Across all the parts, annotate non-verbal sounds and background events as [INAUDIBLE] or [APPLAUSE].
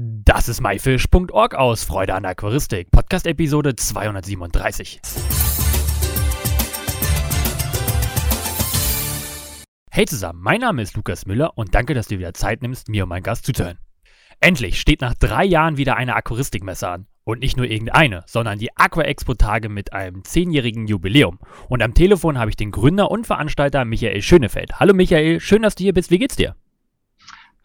Das ist myfish.org aus Freude an Aquaristik, Podcast-Episode 237. Hey zusammen, mein Name ist Lukas Müller und danke, dass du wieder Zeit nimmst, mir und meinen Gast zuzuhören. Endlich steht nach drei Jahren wieder eine Aquaristikmesse an. Und nicht nur irgendeine, sondern die Aqua Expo Tage mit einem zehnjährigen Jubiläum. Und am Telefon habe ich den Gründer und Veranstalter Michael Schönefeld. Hallo Michael, schön, dass du hier bist. Wie geht's dir?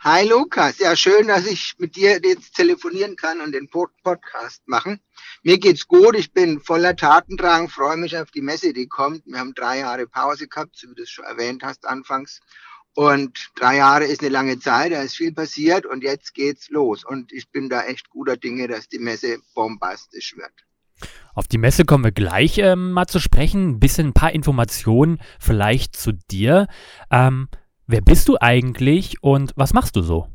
Hi Lukas, ja schön, dass ich mit dir jetzt telefonieren kann und den Podcast machen. Mir geht's gut, ich bin voller Tatendrang, freue mich auf die Messe, die kommt. Wir haben drei Jahre Pause gehabt, so wie du es schon erwähnt hast anfangs. Und drei Jahre ist eine lange Zeit, da ist viel passiert und jetzt geht's los. Und ich bin da echt guter Dinge, dass die Messe bombastisch wird. Auf die Messe kommen wir gleich ähm, mal zu sprechen. Ein bisschen ein paar Informationen vielleicht zu dir. Ähm, Wer bist du eigentlich und was machst du so?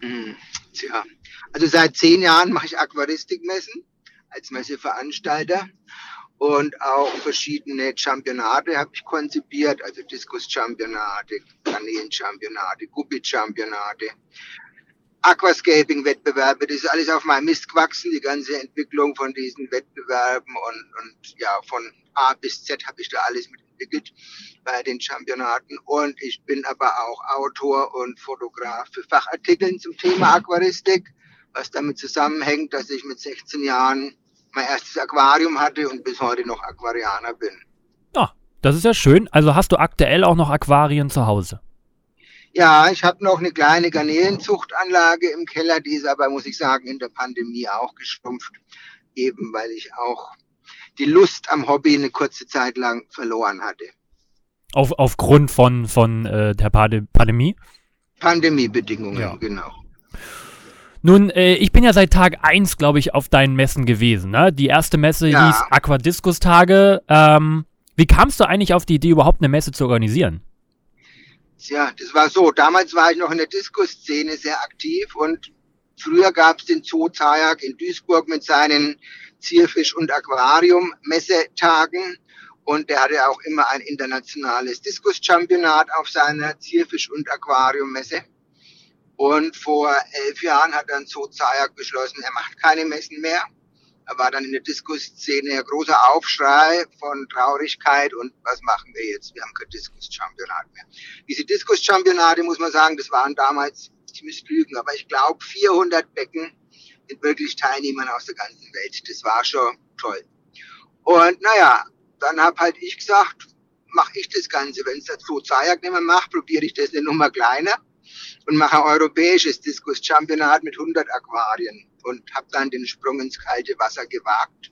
Hm, tja, also seit zehn Jahren mache ich Aquaristikmessen als Messeveranstalter und auch verschiedene Championate habe ich konzipiert, also Diskus-Championate, Garnelen-Championate, Guppy-Championate, Aquascaping-Wettbewerbe, das ist alles auf meinem Mist gewachsen, die ganze Entwicklung von diesen Wettbewerben und, und ja, von A bis Z habe ich da alles mit entwickelt bei den Championaten. Und ich bin aber auch Autor und Fotograf für Fachartikeln zum Thema Aquaristik, was damit zusammenhängt, dass ich mit 16 Jahren mein erstes Aquarium hatte und bis heute noch Aquarianer bin. Ja, das ist ja schön. Also hast du aktuell auch noch Aquarien zu Hause? Ja, ich habe noch eine kleine Garnelenzuchtanlage im Keller, die ist aber, muss ich sagen, in der Pandemie auch geschrumpft, eben weil ich auch die Lust am Hobby eine kurze Zeit lang verloren hatte. Auf, aufgrund von, von äh, der Pandemie? Pandemiebedingungen, ja. genau. Nun, äh, ich bin ja seit Tag 1, glaube ich, auf deinen Messen gewesen. Ne? Die erste Messe ja. hieß Aquadiskus-Tage. Ähm, wie kamst du eigentlich auf die Idee, überhaupt eine Messe zu organisieren? Tja, das war so. Damals war ich noch in der Diskus-Szene sehr aktiv und früher gab es den Zoo Zajak in Duisburg mit seinen Zierfisch- und Aquarium-Messetagen. Und er hatte auch immer ein internationales Diskus-Championat auf seiner Zierfisch- und Aquarium-Messe. Und vor elf Jahren hat dann Zoo Zayak beschlossen, er macht keine Messen mehr. Er war dann in der Diskus-Szene ein großer Aufschrei von Traurigkeit und was machen wir jetzt? Wir haben kein Diskus-Championat mehr. Diese Diskus-Championate, muss man sagen, das waren damals, ich müsste lügen, aber ich glaube 400 Becken mit wirklich Teilnehmern aus der ganzen Welt. Das war schon toll. Und naja, dann habe halt ich gesagt, mache ich das Ganze. Wenn es dazu Zajak nicht mehr macht, probiere ich das eine Nummer kleiner und mache ein europäisches Diskus-Championat mit 100 Aquarien und habe dann den Sprung ins kalte Wasser gewagt.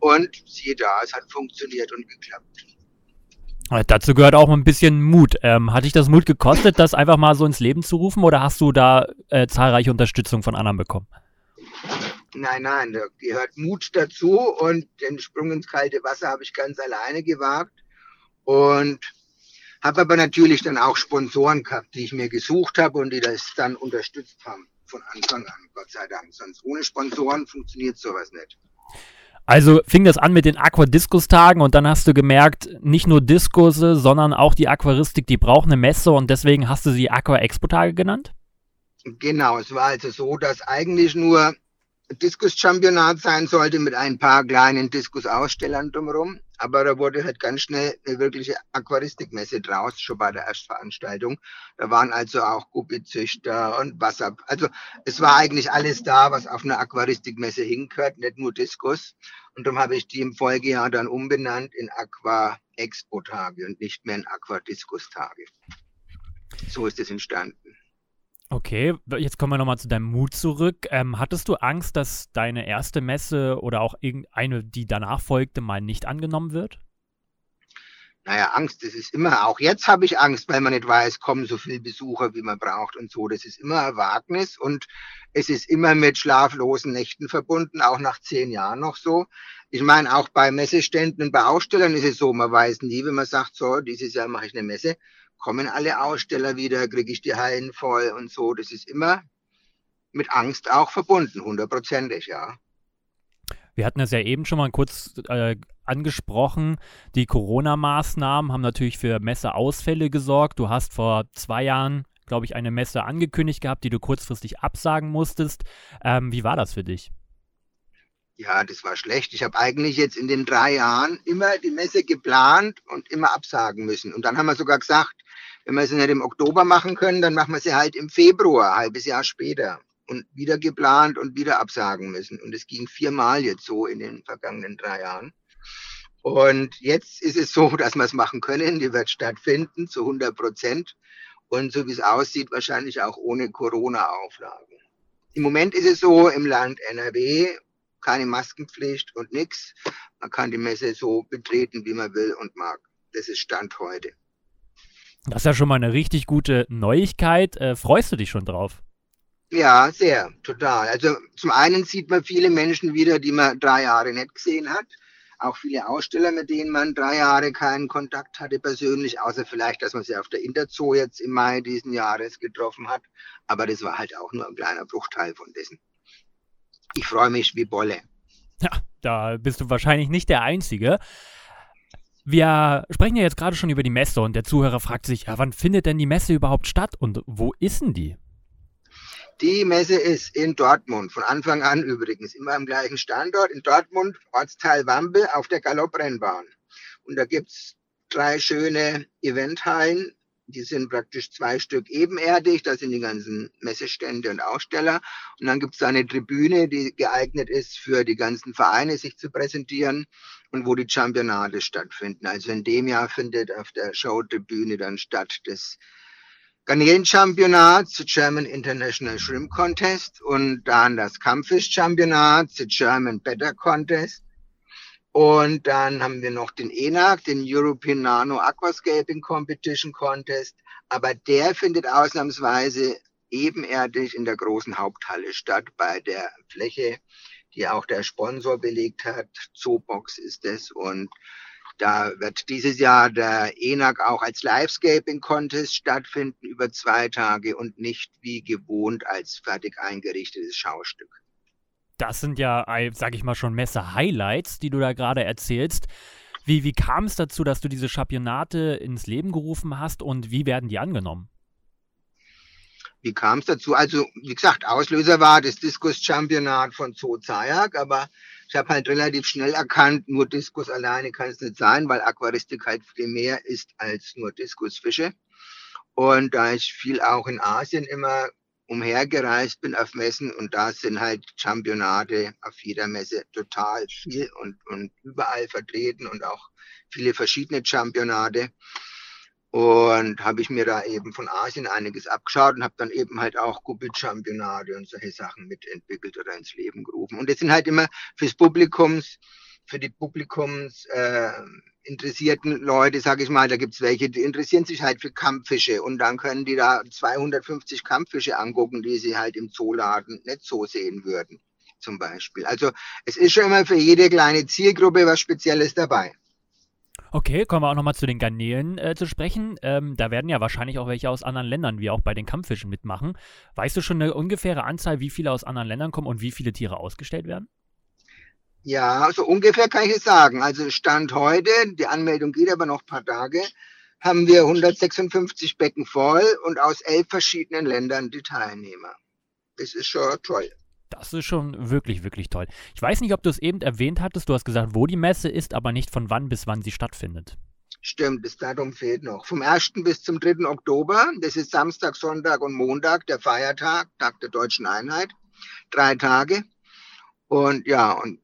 Und siehe da, es hat funktioniert und geklappt. Dazu gehört auch ein bisschen Mut. Ähm, hat dich das Mut gekostet, das einfach mal so ins Leben zu rufen oder hast du da äh, zahlreiche Unterstützung von anderen bekommen? Nein, nein, da gehört Mut dazu und den Sprung ins kalte Wasser habe ich ganz alleine gewagt und habe aber natürlich dann auch Sponsoren gehabt, die ich mir gesucht habe und die das dann unterstützt haben von Anfang an, Gott sei Dank. Sonst ohne Sponsoren funktioniert sowas nicht. Also fing das an mit den Aquadiskus-Tagen und dann hast du gemerkt, nicht nur Diskusse, sondern auch die Aquaristik, die braucht eine Messe und deswegen hast du sie Aqua-Expo-Tage genannt? Genau, es war also so, dass eigentlich nur Diskus-Championat sein sollte mit ein paar kleinen Diskus-Ausstellern drumherum. Aber da wurde halt ganz schnell eine wirkliche Aquaristikmesse draus, schon bei der Erstveranstaltung. Da waren also auch Guppizüchter und Wasser. Also es war eigentlich alles da, was auf einer Aquaristikmesse hingehört, nicht nur Diskus. Und darum habe ich die im Folgejahr dann umbenannt in Aqua Expo Tage und nicht mehr in Aqua Diskus Tage. So ist es entstanden. Okay, jetzt kommen wir nochmal zu deinem Mut zurück. Ähm, hattest du Angst, dass deine erste Messe oder auch irgendeine, die danach folgte, mal nicht angenommen wird? Naja, Angst, das ist immer, auch jetzt habe ich Angst, weil man nicht weiß, kommen so viele Besucher, wie man braucht und so. Das ist immer ein Wagnis und es ist immer mit schlaflosen Nächten verbunden, auch nach zehn Jahren noch so. Ich meine, auch bei Messeständen und bei Ausstellern ist es so, man weiß nie, wenn man sagt, so, dieses Jahr mache ich eine Messe, kommen alle Aussteller wieder, kriege ich die Hallen voll und so. Das ist immer mit Angst auch verbunden, hundertprozentig, ja. Wir hatten es ja eben schon mal kurz äh, angesprochen. Die Corona-Maßnahmen haben natürlich für Messeausfälle gesorgt. Du hast vor zwei Jahren glaube ich, eine Messe angekündigt gehabt, die du kurzfristig absagen musstest. Ähm, wie war das für dich? Ja, das war schlecht. Ich habe eigentlich jetzt in den drei Jahren immer die Messe geplant und immer absagen müssen. Und dann haben wir sogar gesagt, wenn wir sie nicht im Oktober machen können, dann machen wir sie halt im Februar, ein halbes Jahr später. Und wieder geplant und wieder absagen müssen. Und es ging viermal jetzt so in den vergangenen drei Jahren. Und jetzt ist es so, [LAUGHS] dass wir es machen können. Die wird stattfinden zu 100 Prozent. Und so wie es aussieht, wahrscheinlich auch ohne Corona-Auflagen. Im Moment ist es so im Land NRW keine Maskenpflicht und nichts. Man kann die Messe so betreten, wie man will und mag. Das ist Stand heute. Das ist ja schon mal eine richtig gute Neuigkeit. Äh, freust du dich schon drauf? Ja, sehr, total. Also zum einen sieht man viele Menschen wieder, die man drei Jahre nicht gesehen hat. Auch viele Aussteller, mit denen man drei Jahre keinen Kontakt hatte persönlich, außer vielleicht, dass man sie auf der Interzoo jetzt im Mai diesen Jahres getroffen hat. Aber das war halt auch nur ein kleiner Bruchteil von dessen. Ich freue mich wie Bolle. Ja, da bist du wahrscheinlich nicht der Einzige. Wir sprechen ja jetzt gerade schon über die Messe und der Zuhörer fragt sich, ja, wann findet denn die Messe überhaupt statt und wo ist denn die? Die Messe ist in Dortmund, von Anfang an übrigens, immer am gleichen Standort, in Dortmund, Ortsteil Wambel, auf der Galopprennbahn. Und da gibt's drei schöne Eventhallen, die sind praktisch zwei Stück ebenerdig, da sind die ganzen Messestände und Aussteller. Und dann gibt es eine Tribüne, die geeignet ist für die ganzen Vereine, sich zu präsentieren und wo die Championate stattfinden. Also in dem Jahr findet auf der Showtribüne dann statt das Garnelen-Championat, the German International Shrimp Contest und dann das Kampffisch-Championat, the German Better Contest und dann haben wir noch den ENAC, den European Nano Aquascaping Competition Contest. Aber der findet ausnahmsweise ebenerdig in der großen Haupthalle statt, bei der Fläche, die auch der Sponsor belegt hat. Zoobox ist es. Und da wird dieses Jahr der ENAC auch als Livescaping Contest stattfinden über zwei Tage und nicht wie gewohnt als fertig eingerichtetes Schaustück. Das sind ja, sag ich mal, schon Messe-Highlights, die du da gerade erzählst. Wie, wie kam es dazu, dass du diese Championate ins Leben gerufen hast und wie werden die angenommen? Wie kam es dazu? Also, wie gesagt, Auslöser war das Diskus-Championat von Zoo Zayak, aber ich habe halt relativ schnell erkannt, nur Diskus alleine kann es nicht sein, weil Aquaristik halt viel mehr ist als nur Diskusfische. Und da ich viel auch in Asien immer umhergereist bin auf Messen und da sind halt Championate auf jeder Messe total viel und, und überall vertreten und auch viele verschiedene Championate. Und habe ich mir da eben von Asien einiges abgeschaut und habe dann eben halt auch Kuppelchampionate und solche Sachen mitentwickelt oder ins Leben gerufen. Und das sind halt immer fürs Publikums, für die Publikums äh, interessierten Leute, sage ich mal, da gibt's welche, die interessieren sich halt für Kampffische und dann können die da 250 Kampffische angucken, die sie halt im Zooladen nicht so sehen würden, zum Beispiel. Also es ist schon immer für jede kleine Zielgruppe was Spezielles dabei. Okay, kommen wir auch nochmal zu den Garnelen äh, zu sprechen. Ähm, da werden ja wahrscheinlich auch welche aus anderen Ländern, wie auch bei den Kampffischen, mitmachen. Weißt du schon eine ungefähre Anzahl, wie viele aus anderen Ländern kommen und wie viele Tiere ausgestellt werden? Ja, so ungefähr kann ich es sagen. Also Stand heute, die Anmeldung geht aber noch ein paar Tage, haben wir 156 Becken voll und aus elf verschiedenen Ländern die Teilnehmer. Das ist schon toll. Das ist schon wirklich, wirklich toll. Ich weiß nicht, ob du es eben erwähnt hattest. Du hast gesagt, wo die Messe ist, aber nicht von wann bis wann sie stattfindet. Stimmt, das Datum fehlt noch. Vom 1. bis zum 3. Oktober, das ist Samstag, Sonntag und Montag, der Feiertag, Tag der Deutschen Einheit. Drei Tage. Und ja, und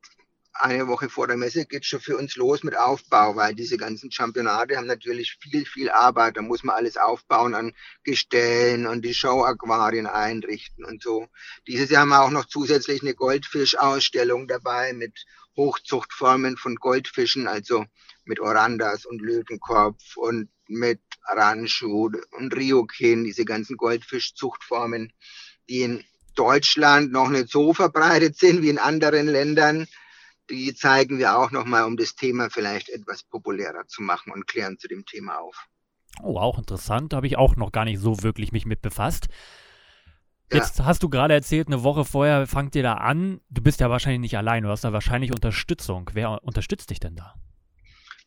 eine Woche vor der Messe geht schon für uns los mit Aufbau, weil diese ganzen Championate haben natürlich viel, viel Arbeit. Da muss man alles aufbauen an Gestellen und die Show-Aquarien einrichten und so. Dieses Jahr haben wir auch noch zusätzlich eine Goldfischausstellung dabei mit Hochzuchtformen von Goldfischen, also mit Orandas und Löwenkopf und mit Ranchu und Ryokin, diese ganzen Goldfischzuchtformen, die in Deutschland noch nicht so verbreitet sind wie in anderen Ländern die zeigen wir auch nochmal, um das Thema vielleicht etwas populärer zu machen und klären zu dem Thema auf. Oh, auch interessant. Da habe ich auch noch gar nicht so wirklich mich mit befasst. Jetzt ja. hast du gerade erzählt, eine Woche vorher fangt ihr da an. Du bist ja wahrscheinlich nicht allein, du hast da wahrscheinlich Unterstützung. Wer unterstützt dich denn da?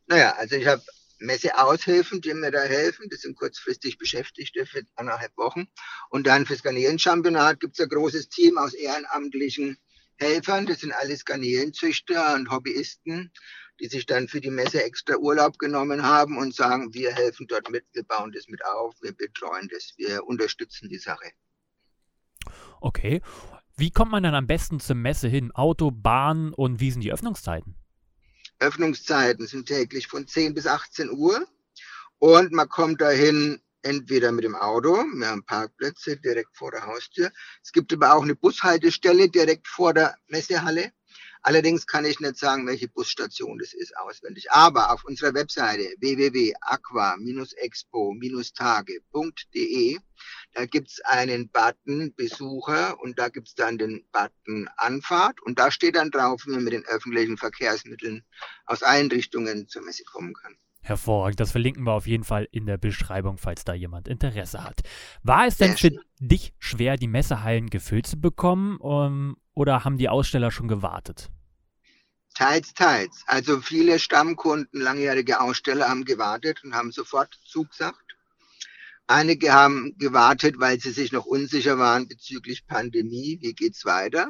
Naja, also ich habe Messeaushilfen, die mir da helfen. Das sind kurzfristig Beschäftigte für anderthalb Wochen. Und dann fürs Garnelenchampionat gibt es ein großes Team aus ehrenamtlichen Helfern. Das sind alles Garnelenzüchter und Hobbyisten, die sich dann für die Messe extra Urlaub genommen haben und sagen, wir helfen dort mit, wir bauen das mit auf, wir betreuen das, wir unterstützen die Sache. Okay. Wie kommt man dann am besten zur Messe hin? Auto, Bahn und wie sind die Öffnungszeiten? Öffnungszeiten sind täglich von 10 bis 18 Uhr und man kommt dahin entweder mit dem Auto, wir haben Parkplätze direkt vor der Haustür. Es gibt aber auch eine Bushaltestelle direkt vor der Messehalle. Allerdings kann ich nicht sagen, welche Busstation das ist auswendig. Aber auf unserer Webseite www.aqua-expo-tage.de, da gibt's einen Button Besucher und da gibt's dann den Button Anfahrt und da steht dann drauf, wie man mit den öffentlichen Verkehrsmitteln aus allen Richtungen zur Messe kommen kann. Hervorragend, das verlinken wir auf jeden Fall in der Beschreibung, falls da jemand Interesse hat. War es denn für dich schwer, die Messehallen gefüllt zu bekommen um, oder haben die Aussteller schon gewartet? Teils, teils. Also viele Stammkunden, langjährige Aussteller haben gewartet und haben sofort zugesagt. Einige haben gewartet, weil sie sich noch unsicher waren bezüglich Pandemie. Wie geht's weiter?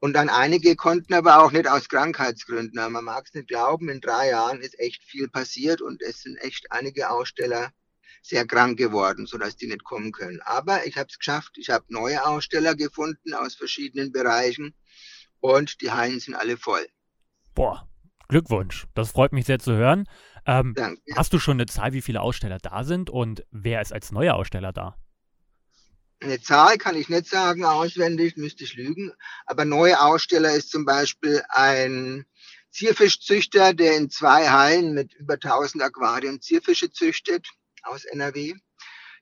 Und dann einige konnten aber auch nicht aus Krankheitsgründen. Man mag es nicht glauben, in drei Jahren ist echt viel passiert und es sind echt einige Aussteller sehr krank geworden, sodass die nicht kommen können. Aber ich habe es geschafft. Ich habe neue Aussteller gefunden aus verschiedenen Bereichen und die Hallen sind alle voll. Boah, Glückwunsch. Das freut mich sehr zu hören. Ähm, hast du schon eine Zahl, wie viele Aussteller da sind und wer ist als neuer Aussteller da? Eine Zahl kann ich nicht sagen auswendig, müsste ich lügen. Aber neue Aussteller ist zum Beispiel ein Zierfischzüchter, der in zwei Hallen mit über 1000 Aquarien Zierfische züchtet aus NRW,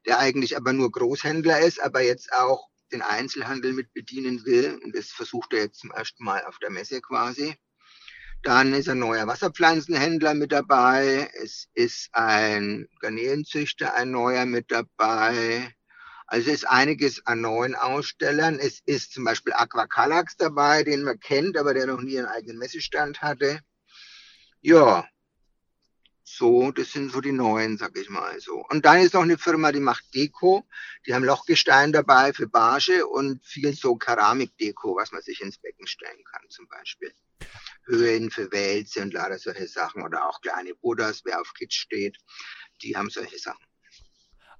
der eigentlich aber nur Großhändler ist, aber jetzt auch den Einzelhandel mit bedienen will. Und das versucht er jetzt zum ersten Mal auf der Messe quasi. Dann ist ein neuer Wasserpflanzenhändler mit dabei. Es ist ein Garnelenzüchter, ein neuer mit dabei. Also es ist einiges an neuen Ausstellern. Es ist zum Beispiel Aquacalax dabei, den man kennt, aber der noch nie einen eigenen Messestand hatte. Ja, so, das sind so die neuen, sag ich mal so. Und dann ist noch eine Firma, die macht Deko. Die haben Lochgestein dabei für Barge und viel so Keramikdeko, was man sich ins Becken stellen kann, zum Beispiel. Höhen für Wälze und lauter solche Sachen oder auch kleine Buddhas, wer auf Kitsch steht, die haben solche Sachen.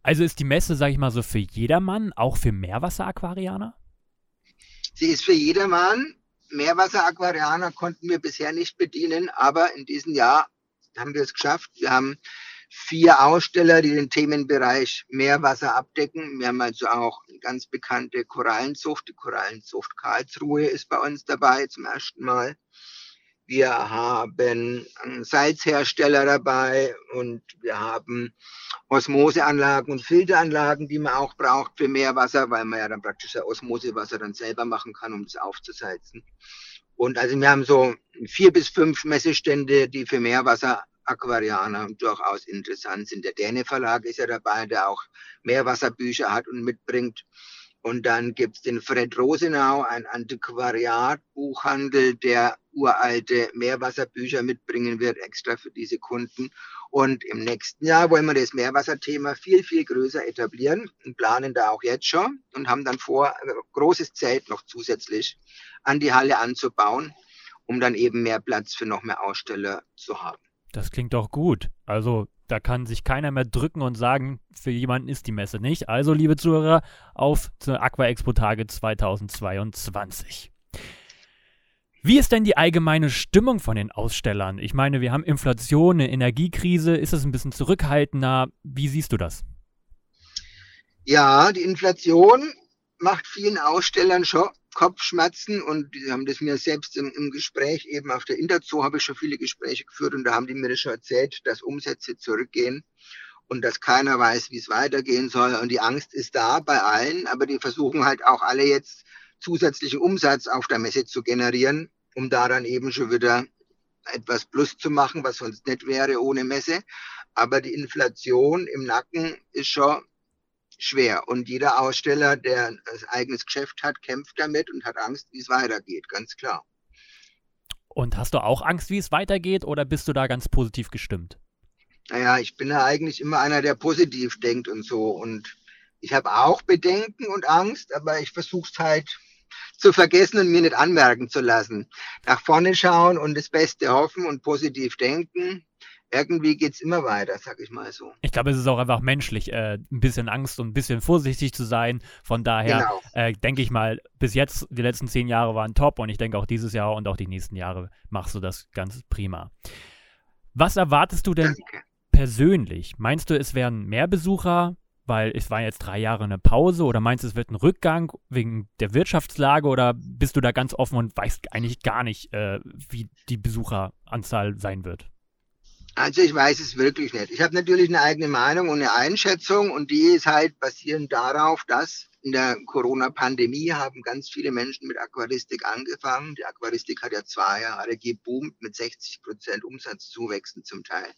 Also ist die Messe, sag ich mal so, für jedermann, auch für Meerwasseraquarianer? Sie ist für jedermann. Meerwasseraquarianer konnten wir bisher nicht bedienen, aber in diesem Jahr haben wir es geschafft. Wir haben vier Aussteller, die den Themenbereich Meerwasser abdecken. Wir haben also auch eine ganz bekannte Korallenzucht. Die Korallenzucht Karlsruhe ist bei uns dabei zum ersten Mal. Wir haben Salzhersteller dabei und wir haben Osmoseanlagen und Filteranlagen, die man auch braucht für Meerwasser, weil man ja dann praktisch das Osmosewasser dann selber machen kann, um es aufzusalzen. Und also wir haben so vier bis fünf Messestände, die für Meerwasser Aquarianer durchaus interessant sind. Der Däne Verlag ist ja dabei, der auch Meerwasserbücher hat und mitbringt. Und dann gibt's den Fred Rosenau, ein Antiquariat-Buchhandel, der uralte Meerwasserbücher mitbringen wird, extra für diese Kunden. Und im nächsten Jahr wollen wir das Meerwasserthema viel, viel größer etablieren und planen da auch jetzt schon und haben dann vor, ein großes Zelt noch zusätzlich an die Halle anzubauen, um dann eben mehr Platz für noch mehr Aussteller zu haben. Das klingt doch gut. Also da kann sich keiner mehr drücken und sagen, für jemanden ist die Messe nicht. Also, liebe Zuhörer, auf zur Aqua Expo Tage 2022. Wie ist denn die allgemeine Stimmung von den Ausstellern? Ich meine, wir haben Inflation, eine Energiekrise. Ist es ein bisschen zurückhaltender? Wie siehst du das? Ja, die Inflation macht vielen Ausstellern schon Kopfschmerzen und die haben das mir selbst im, im Gespräch eben auf der Interzoo habe ich schon viele Gespräche geführt und da haben die mir das schon erzählt, dass Umsätze zurückgehen und dass keiner weiß, wie es weitergehen soll und die Angst ist da bei allen, aber die versuchen halt auch alle jetzt zusätzlichen Umsatz auf der Messe zu generieren, um da dann eben schon wieder etwas Plus zu machen, was sonst nicht wäre ohne Messe. Aber die Inflation im Nacken ist schon schwer. Und jeder Aussteller, der ein eigenes Geschäft hat, kämpft damit und hat Angst, wie es weitergeht, ganz klar. Und hast du auch Angst, wie es weitergeht, oder bist du da ganz positiv gestimmt? Naja, ich bin ja eigentlich immer einer, der positiv denkt und so. Und ich habe auch Bedenken und Angst, aber ich versuche es halt zu vergessen und mir nicht anmerken zu lassen. Nach vorne schauen und das Beste hoffen und positiv denken. Irgendwie geht's immer weiter, sag ich mal so. Ich glaube, es ist auch einfach menschlich, äh, ein bisschen Angst und ein bisschen vorsichtig zu sein. Von daher genau. äh, denke ich mal, bis jetzt, die letzten zehn Jahre waren top und ich denke auch dieses Jahr und auch die nächsten Jahre machst du das ganz prima. Was erwartest du denn Danke. persönlich? Meinst du, es werden mehr Besucher? weil es war jetzt drei Jahre eine Pause oder meinst du, es wird ein Rückgang wegen der Wirtschaftslage oder bist du da ganz offen und weißt eigentlich gar nicht, äh, wie die Besucheranzahl sein wird? Also ich weiß es wirklich nicht. Ich habe natürlich eine eigene Meinung und eine Einschätzung und die ist halt basierend darauf, dass in der Corona-Pandemie haben ganz viele Menschen mit Aquaristik angefangen. Die Aquaristik hat ja zwei Jahre geboomt mit 60 Prozent Umsatzzuwächsen zum Teil.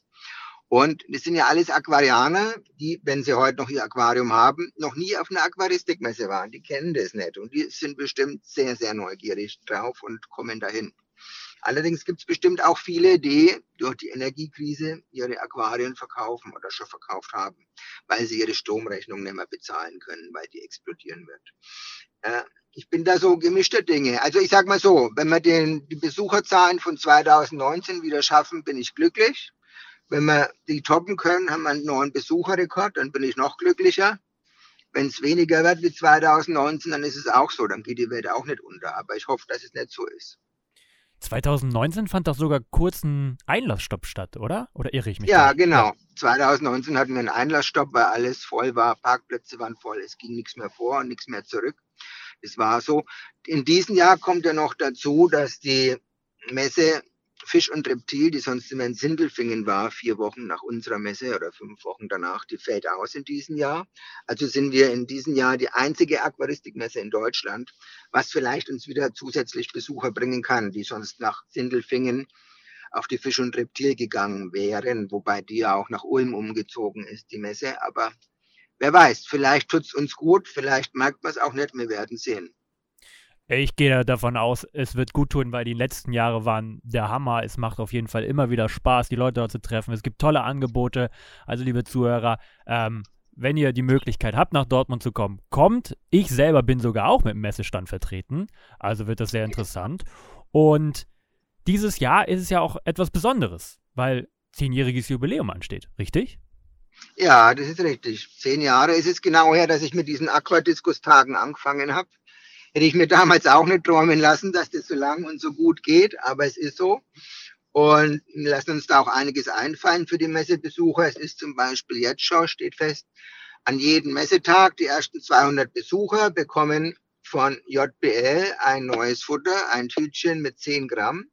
Und das sind ja alles Aquarianer, die, wenn sie heute noch ihr Aquarium haben, noch nie auf einer Aquaristikmesse waren. Die kennen das nicht und die sind bestimmt sehr, sehr neugierig drauf und kommen dahin. Allerdings gibt es bestimmt auch viele, die durch die Energiekrise ihre Aquarien verkaufen oder schon verkauft haben, weil sie ihre Stromrechnung nicht mehr bezahlen können, weil die explodieren wird. Äh, ich bin da so gemischter Dinge. Also ich sag mal so, wenn wir den, die Besucherzahlen von 2019 wieder schaffen, bin ich glücklich. Wenn wir die toppen können, haben wir einen neuen Besucherrekord, dann bin ich noch glücklicher. Wenn es weniger wird wie 2019, dann ist es auch so, dann geht die Welt auch nicht unter. Aber ich hoffe, dass es nicht so ist. 2019 fand doch sogar kurz ein Einlassstopp statt, oder? Oder irre ich mich? Ja, da? genau. 2019 hatten wir einen Einlassstopp, weil alles voll war, Parkplätze waren voll, es ging nichts mehr vor und nichts mehr zurück. Das war so. In diesem Jahr kommt ja noch dazu, dass die Messe Fisch und Reptil, die sonst immer in Sindelfingen war, vier Wochen nach unserer Messe oder fünf Wochen danach, die fällt aus in diesem Jahr. Also sind wir in diesem Jahr die einzige Aquaristikmesse in Deutschland, was vielleicht uns wieder zusätzlich Besucher bringen kann, die sonst nach Sindelfingen auf die Fisch und Reptil gegangen wären, wobei die ja auch nach Ulm umgezogen ist, die Messe. Aber wer weiß, vielleicht tut's uns gut, vielleicht merkt man es auch nicht, wir werden sehen. Ich gehe davon aus, es wird gut tun, weil die letzten Jahre waren der Hammer. Es macht auf jeden Fall immer wieder Spaß, die Leute dort zu treffen. Es gibt tolle Angebote. Also, liebe Zuhörer, ähm, wenn ihr die Möglichkeit habt, nach Dortmund zu kommen, kommt. Ich selber bin sogar auch mit dem Messestand vertreten. Also wird das sehr interessant. Und dieses Jahr ist es ja auch etwas Besonderes, weil zehnjähriges Jubiläum ansteht, richtig? Ja, das ist richtig. Zehn Jahre ist es genau her, dass ich mit diesen Aquadiskus-Tagen angefangen habe. Hätte ich mir damals auch nicht träumen lassen, dass das so lang und so gut geht, aber es ist so. Und lassen uns da auch einiges einfallen für die Messebesucher. Es ist zum Beispiel jetzt schon, steht fest, an jedem Messetag die ersten 200 Besucher bekommen von JBL ein neues Futter, ein Tütchen mit 10 Gramm.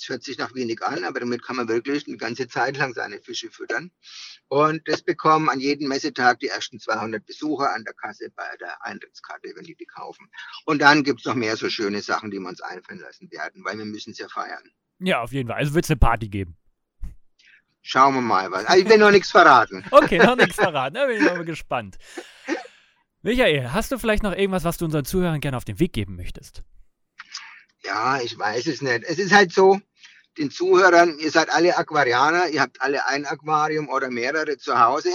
Das hört sich noch wenig an, aber damit kann man wirklich eine ganze Zeit lang seine Fische füttern. Und das bekommen an jedem Messetag die ersten 200 Besucher an der Kasse bei der Eintrittskarte, wenn die die kaufen. Und dann gibt es noch mehr so schöne Sachen, die wir uns einfallen lassen werden, weil wir müssen es ja feiern. Ja, auf jeden Fall. Also wird es eine Party geben. Schauen wir mal was. Also ich will noch nichts verraten. [LAUGHS] Okay, noch nichts verraten. Da bin ich mal gespannt. Michael, hast du vielleicht noch irgendwas, was du unseren Zuhörern gerne auf den Weg geben möchtest? Ja, ich weiß es nicht. Es ist halt so, den Zuhörern, ihr seid alle Aquarianer, ihr habt alle ein Aquarium oder mehrere zu Hause.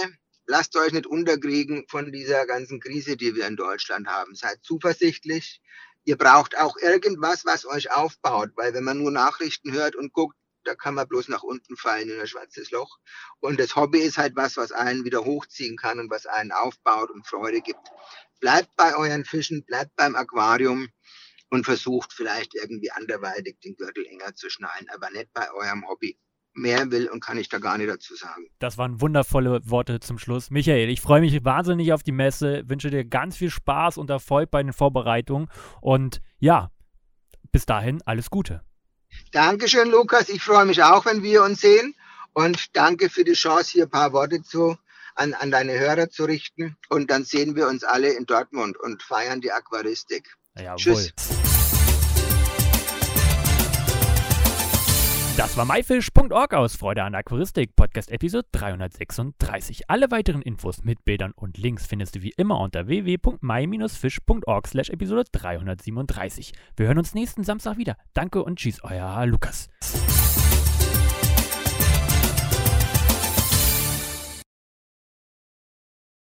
Lasst euch nicht unterkriegen von dieser ganzen Krise, die wir in Deutschland haben. Seid zuversichtlich. Ihr braucht auch irgendwas, was euch aufbaut, weil wenn man nur Nachrichten hört und guckt, da kann man bloß nach unten fallen in ein schwarzes Loch. Und das Hobby ist halt was, was einen wieder hochziehen kann und was einen aufbaut und Freude gibt. Bleibt bei euren Fischen, bleibt beim Aquarium und versucht vielleicht irgendwie anderweitig den Gürtel enger zu schnallen, aber nicht bei eurem Hobby. Mehr will und kann ich da gar nicht dazu sagen. Das waren wundervolle Worte zum Schluss. Michael, ich freue mich wahnsinnig auf die Messe, wünsche dir ganz viel Spaß und Erfolg bei den Vorbereitungen und ja, bis dahin alles Gute. Dankeschön, Lukas. Ich freue mich auch, wenn wir uns sehen und danke für die Chance, hier ein paar Worte zu an, an deine Hörer zu richten. Und dann sehen wir uns alle in Dortmund und feiern die Aquaristik. Jawohl. Tschüss. Das war myfish.org aus Freude an Aquaristik, Podcast Episode 336. Alle weiteren Infos mit Bildern und Links findest du wie immer unter www.my-fish.org slash Episode 337. Wir hören uns nächsten Samstag wieder. Danke und tschüss, euer Lukas.